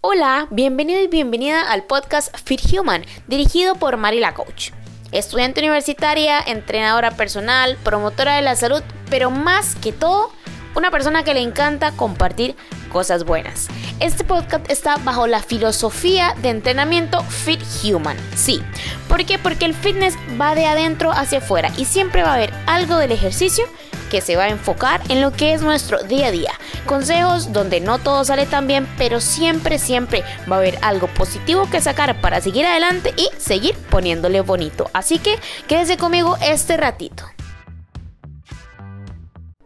Hola, bienvenido y bienvenida al podcast Fit Human, dirigido por Marila Coach. Estudiante universitaria, entrenadora personal, promotora de la salud, pero más que todo, una persona que le encanta compartir cosas buenas. Este podcast está bajo la filosofía de entrenamiento Fit Human. Sí, ¿por qué? Porque el fitness va de adentro hacia afuera y siempre va a haber algo del ejercicio que se va a enfocar en lo que es nuestro día a día. Consejos donde no todo sale tan bien, pero siempre, siempre va a haber algo positivo que sacar para seguir adelante y seguir poniéndole bonito. Así que quédese conmigo este ratito.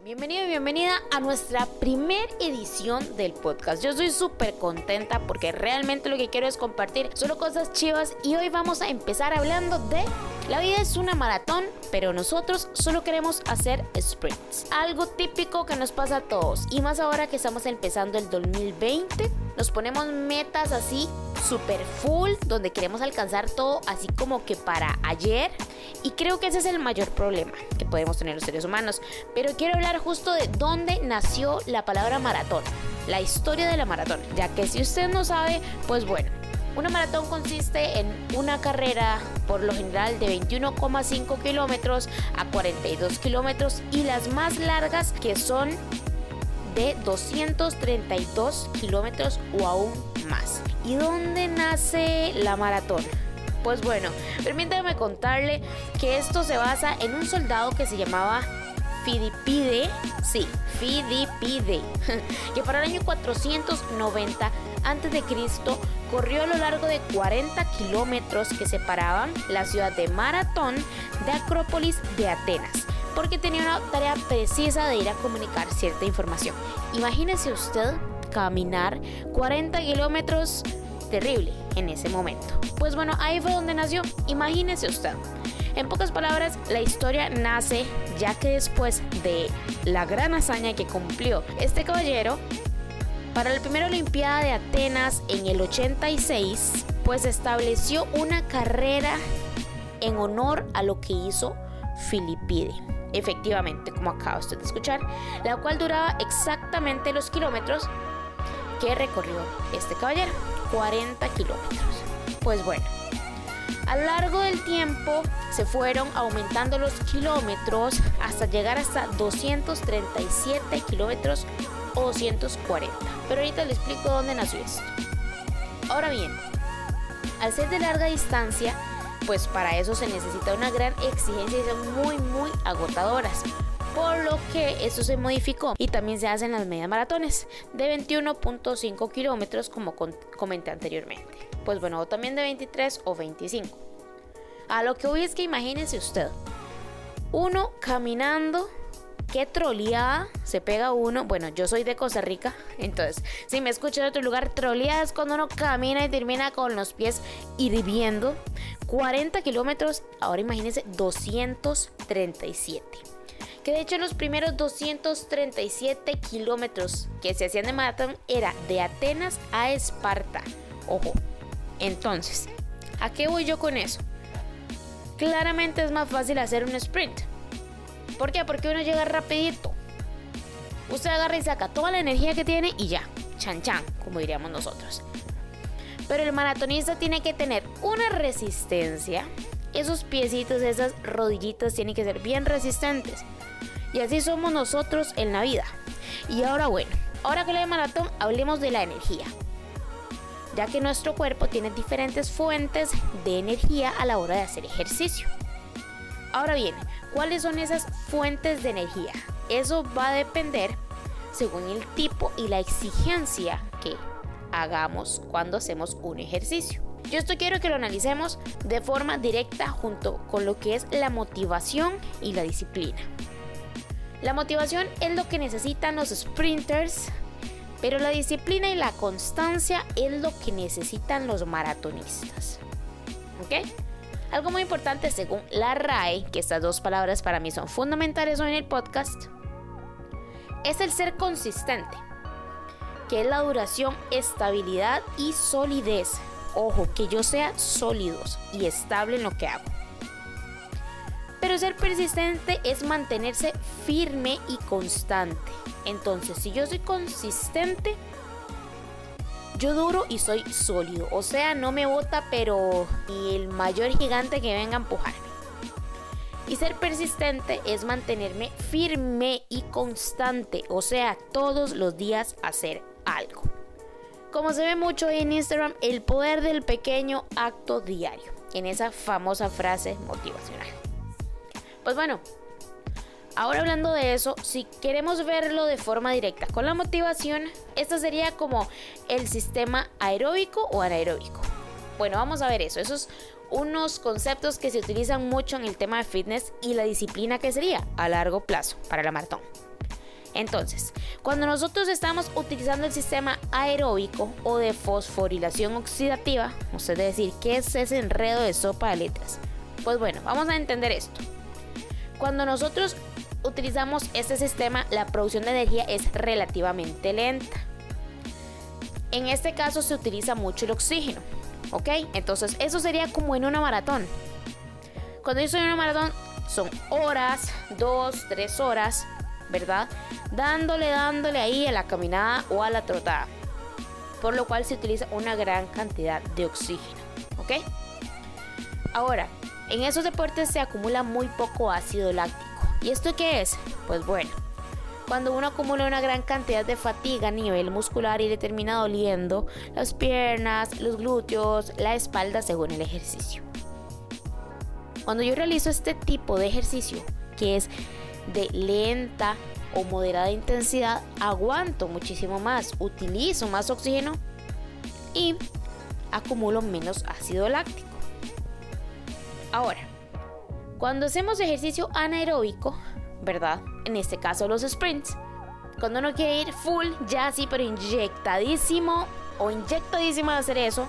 Bienvenido y bienvenida a nuestra primer edición del podcast. Yo estoy súper contenta porque realmente lo que quiero es compartir solo cosas chivas y hoy vamos a empezar hablando de la vida es una maratón, pero nosotros solo queremos hacer sprints. Algo típico que nos pasa a todos y más ahora que estamos empezando el 2020, nos ponemos metas así super full donde queremos alcanzar todo así como que para ayer y creo que ese es el mayor problema que podemos tener los seres humanos. Pero quiero hablar justo de dónde nació la palabra maratón, la historia de la maratón, ya que si usted no sabe, pues bueno, una maratón consiste en una carrera por lo general de 21,5 kilómetros a 42 kilómetros y las más largas que son de 232 kilómetros o aún más. ¿Y dónde nace la maratón? Pues bueno, permítame contarle que esto se basa en un soldado que se llamaba Fidipide, sí, Fidipide, que para el año 490 a.C. corrió a lo largo de 40 kilómetros que separaban la ciudad de Maratón de Acrópolis de Atenas, porque tenía una tarea precisa de ir a comunicar cierta información. Imagínese usted caminar 40 kilómetros terrible en ese momento. Pues bueno, ahí fue donde nació. Imagínese usted. En pocas palabras, la historia nace ya que después de la gran hazaña que cumplió este caballero, para la primera Olimpiada de Atenas en el 86, pues estableció una carrera en honor a lo que hizo Filipide. Efectivamente, como acaba usted de escuchar, la cual duraba exactamente los kilómetros que recorrió este caballero, 40 kilómetros. Pues bueno, a lo largo del tiempo se fueron aumentando los kilómetros hasta llegar hasta 237 kilómetros o 240. Pero ahorita le explico dónde nació esto. Ahora bien, al ser de larga distancia, pues para eso se necesita una gran exigencia y son muy muy agotadoras. Por lo que esto se modificó y también se hacen las medias maratones de 21.5 kilómetros como comenté anteriormente. Pues bueno, o también de 23 o 25. A lo que voy es que imagínense usted, uno caminando qué troleada se pega uno. Bueno, yo soy de Costa Rica, entonces si me escucha de otro lugar, troleada es cuando uno camina y termina con los pies hirviendo. 40 kilómetros, ahora imagínense 237. Que de hecho los primeros 237 kilómetros que se hacían de maratón era de Atenas a Esparta. Ojo. Entonces, ¿a qué voy yo con eso? Claramente es más fácil hacer un sprint ¿Por qué? Porque uno llega rapidito. Usted agarra y saca toda la energía que tiene y ya, chan chan, como diríamos nosotros. Pero el maratonista tiene que tener una resistencia. Esos piecitos, esas rodillitas tienen que ser bien resistentes. Y así somos nosotros en la vida. Y ahora bueno, ahora que le de maratón, hablemos de la energía. Ya que nuestro cuerpo tiene diferentes fuentes de energía a la hora de hacer ejercicio. Ahora bien, ¿cuáles son esas fuentes de energía? Eso va a depender según el tipo y la exigencia que hagamos cuando hacemos un ejercicio. Yo esto quiero que lo analicemos de forma directa junto con lo que es la motivación y la disciplina. La motivación es lo que necesitan los sprinters, pero la disciplina y la constancia es lo que necesitan los maratonistas. ¿Ok? Algo muy importante según la RAE, que estas dos palabras para mí son fundamentales hoy en el podcast, es el ser consistente, que es la duración, estabilidad y solidez. Ojo, que yo sea sólidos y estable en lo que hago. Pero ser persistente es mantenerse firme y constante. Entonces, si yo soy consistente, yo duro y soy sólido. O sea, no me bota, pero el mayor gigante que venga a empujarme. Y ser persistente es mantenerme firme y constante. O sea, todos los días hacer algo. Como se ve mucho en Instagram, el poder del pequeño acto diario. En esa famosa frase motivacional. Pues bueno, Ahora hablando de eso, si queremos verlo de forma directa con la motivación, esto sería como el sistema aeróbico o anaeróbico. Bueno, vamos a ver eso. Esos unos conceptos que se utilizan mucho en el tema de fitness y la disciplina que sería a largo plazo para la maratón. Entonces, cuando nosotros estamos utilizando el sistema aeróbico o de fosforilación oxidativa, usted decir, ¿qué es ese enredo de sopa de letras? Pues bueno, vamos a entender esto. Cuando nosotros utilizamos este sistema, la producción de energía es relativamente lenta. En este caso se utiliza mucho el oxígeno, ¿ok? Entonces eso sería como en una maratón. Cuando yo en una maratón son horas, dos, tres horas, ¿verdad? Dándole, dándole ahí a la caminada o a la trotada. Por lo cual se utiliza una gran cantidad de oxígeno, ¿ok? Ahora, en esos deportes se acumula muy poco ácido láctico ¿Y esto qué es? Pues bueno, cuando uno acumula una gran cantidad de fatiga a nivel muscular y le termina doliendo las piernas, los glúteos, la espalda según el ejercicio. Cuando yo realizo este tipo de ejercicio, que es de lenta o moderada intensidad, aguanto muchísimo más, utilizo más oxígeno y acumulo menos ácido láctico. Ahora, cuando hacemos ejercicio anaeróbico, ¿verdad? En este caso los sprints. Cuando uno quiere ir full, ya sí, pero inyectadísimo o inyectadísimo de hacer eso,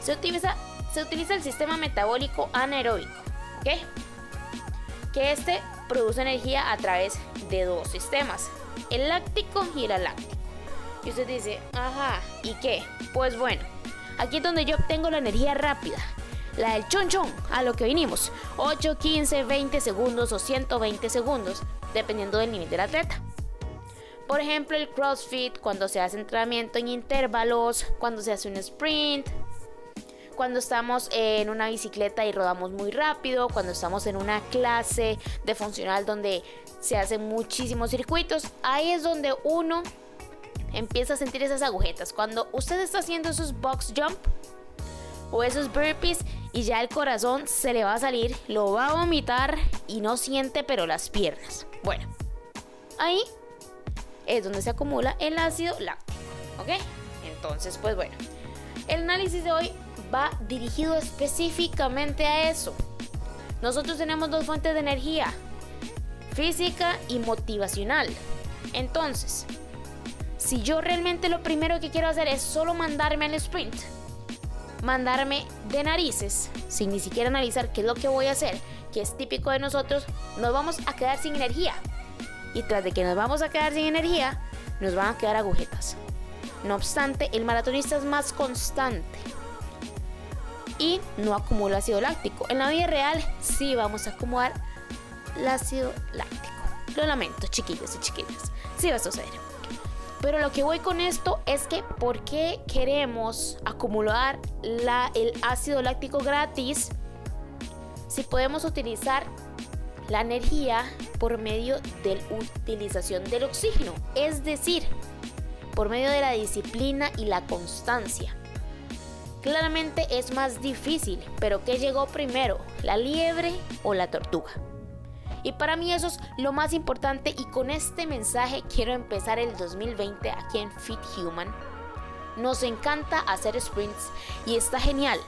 se utiliza, se utiliza el sistema metabólico anaeróbico, ¿ok? Que este produce energía a través de dos sistemas, el láctico y el aláctico. Y usted dice, ajá, ¿y qué? Pues bueno, aquí es donde yo obtengo la energía rápida, la del chon chon, a lo que vinimos. 8, 15, 20 segundos o 120 segundos, dependiendo del nivel del atleta. Por ejemplo, el CrossFit, cuando se hace entrenamiento en intervalos, cuando se hace un sprint, cuando estamos en una bicicleta y rodamos muy rápido, cuando estamos en una clase de funcional donde se hacen muchísimos circuitos, ahí es donde uno empieza a sentir esas agujetas. Cuando usted está haciendo esos box jump o esos burpees, y ya el corazón se le va a salir, lo va a vomitar y no siente pero las piernas. Bueno, ahí es donde se acumula el ácido láctico, ¿ok? Entonces, pues bueno, el análisis de hoy va dirigido específicamente a eso. Nosotros tenemos dos fuentes de energía, física y motivacional. Entonces, si yo realmente lo primero que quiero hacer es solo mandarme al sprint, mandarme de narices, sin ni siquiera analizar qué es lo que voy a hacer, que es típico de nosotros, nos vamos a quedar sin energía. Y tras de que nos vamos a quedar sin energía, nos van a quedar agujetas. No obstante, el maratonista es más constante y no acumula ácido láctico. En la vida real sí vamos a acumular el ácido láctico. Lo lamento, chiquillos y chiquillas. Sí va a suceder. Pero lo que voy con esto es que ¿por qué queremos acumular la, el ácido láctico gratis si podemos utilizar la energía por medio de la utilización del oxígeno? Es decir, por medio de la disciplina y la constancia. Claramente es más difícil, pero ¿qué llegó primero? ¿La liebre o la tortuga? Y para mí eso es lo más importante y con este mensaje quiero empezar el 2020 aquí en Fit Human. Nos encanta hacer sprints y está genial.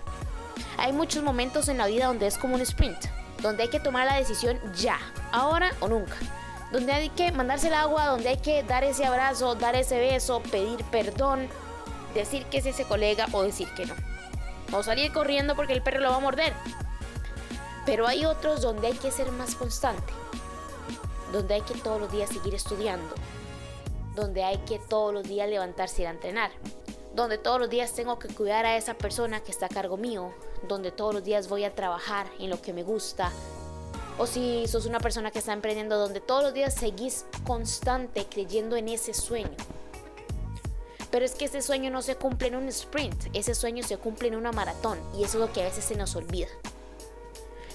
Hay muchos momentos en la vida donde es como un sprint, donde hay que tomar la decisión ya, ahora o nunca. Donde hay que mandarse el agua, donde hay que dar ese abrazo, dar ese beso, pedir perdón, decir que es ese colega o decir que no. O salir corriendo porque el perro lo va a morder. Pero hay otros donde hay que ser más constante, donde hay que todos los días seguir estudiando, donde hay que todos los días levantarse y ir a entrenar, donde todos los días tengo que cuidar a esa persona que está a cargo mío, donde todos los días voy a trabajar en lo que me gusta. O si sos una persona que está emprendiendo, donde todos los días seguís constante creyendo en ese sueño. Pero es que ese sueño no se cumple en un sprint, ese sueño se cumple en una maratón y eso es lo que a veces se nos olvida.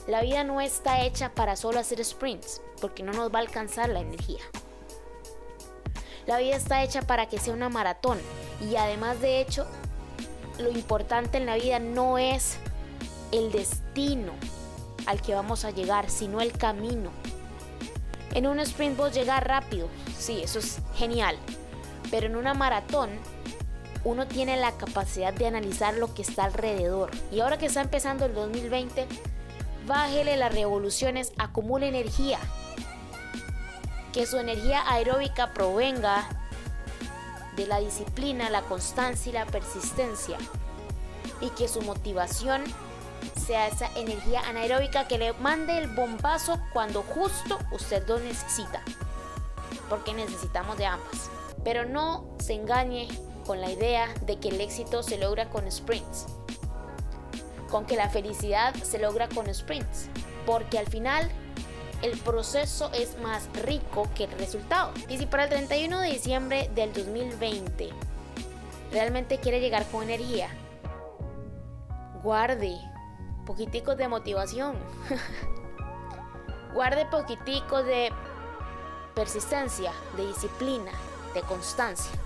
La vida no está hecha para solo hacer sprints, porque no nos va a alcanzar la energía. La vida está hecha para que sea una maratón y además de hecho, lo importante en la vida no es el destino al que vamos a llegar, sino el camino. En un sprint vos llegas rápido, sí, eso es genial, pero en una maratón uno tiene la capacidad de analizar lo que está alrededor. Y ahora que está empezando el 2020, bájele las revoluciones, acumule energía. Que su energía aeróbica provenga de la disciplina, la constancia y la persistencia. Y que su motivación sea esa energía anaeróbica que le mande el bombazo cuando justo usted lo necesita. Porque necesitamos de ambas. Pero no se engañe con la idea de que el éxito se logra con sprints. Con que la felicidad se logra con sprints. Porque al final el proceso es más rico que el resultado. Y si para el 31 de diciembre del 2020 realmente quiere llegar con energía, guarde poquiticos de motivación. guarde poquiticos de persistencia, de disciplina, de constancia.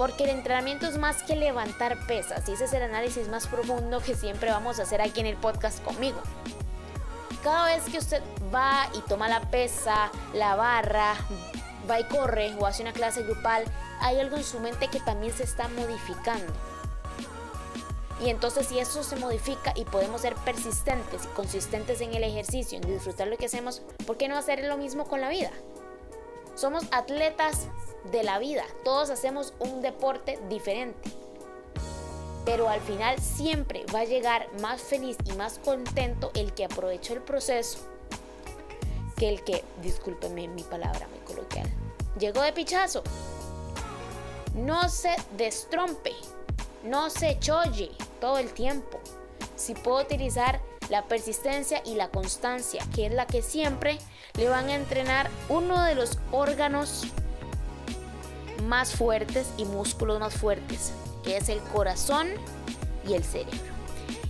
Porque el entrenamiento es más que levantar pesas y ese es el análisis más profundo que siempre vamos a hacer aquí en el podcast conmigo. Cada vez que usted va y toma la pesa, la barra, va y corre o hace una clase grupal, hay algo en su mente que también se está modificando. Y entonces si eso se modifica y podemos ser persistentes y consistentes en el ejercicio, en disfrutar lo que hacemos, ¿por qué no hacer lo mismo con la vida? Somos atletas de la vida, todos hacemos un deporte diferente. Pero al final siempre va a llegar más feliz y más contento el que aprovechó el proceso que el que, discúlpeme mi palabra muy coloquial, llegó de pichazo. No se destrompe, no se cholle todo el tiempo. Si puedo utilizar la persistencia y la constancia, que es la que siempre le van a entrenar uno de los órganos más fuertes y músculos más fuertes, que es el corazón y el cerebro.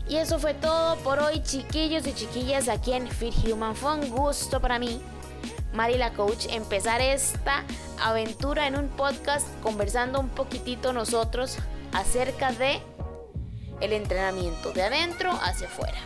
Y eso fue todo por hoy, chiquillos y chiquillas, aquí en Fit Human. Fue un gusto para mí, Mari la Coach, empezar esta aventura en un podcast conversando un poquitito nosotros acerca de el entrenamiento de adentro hacia afuera.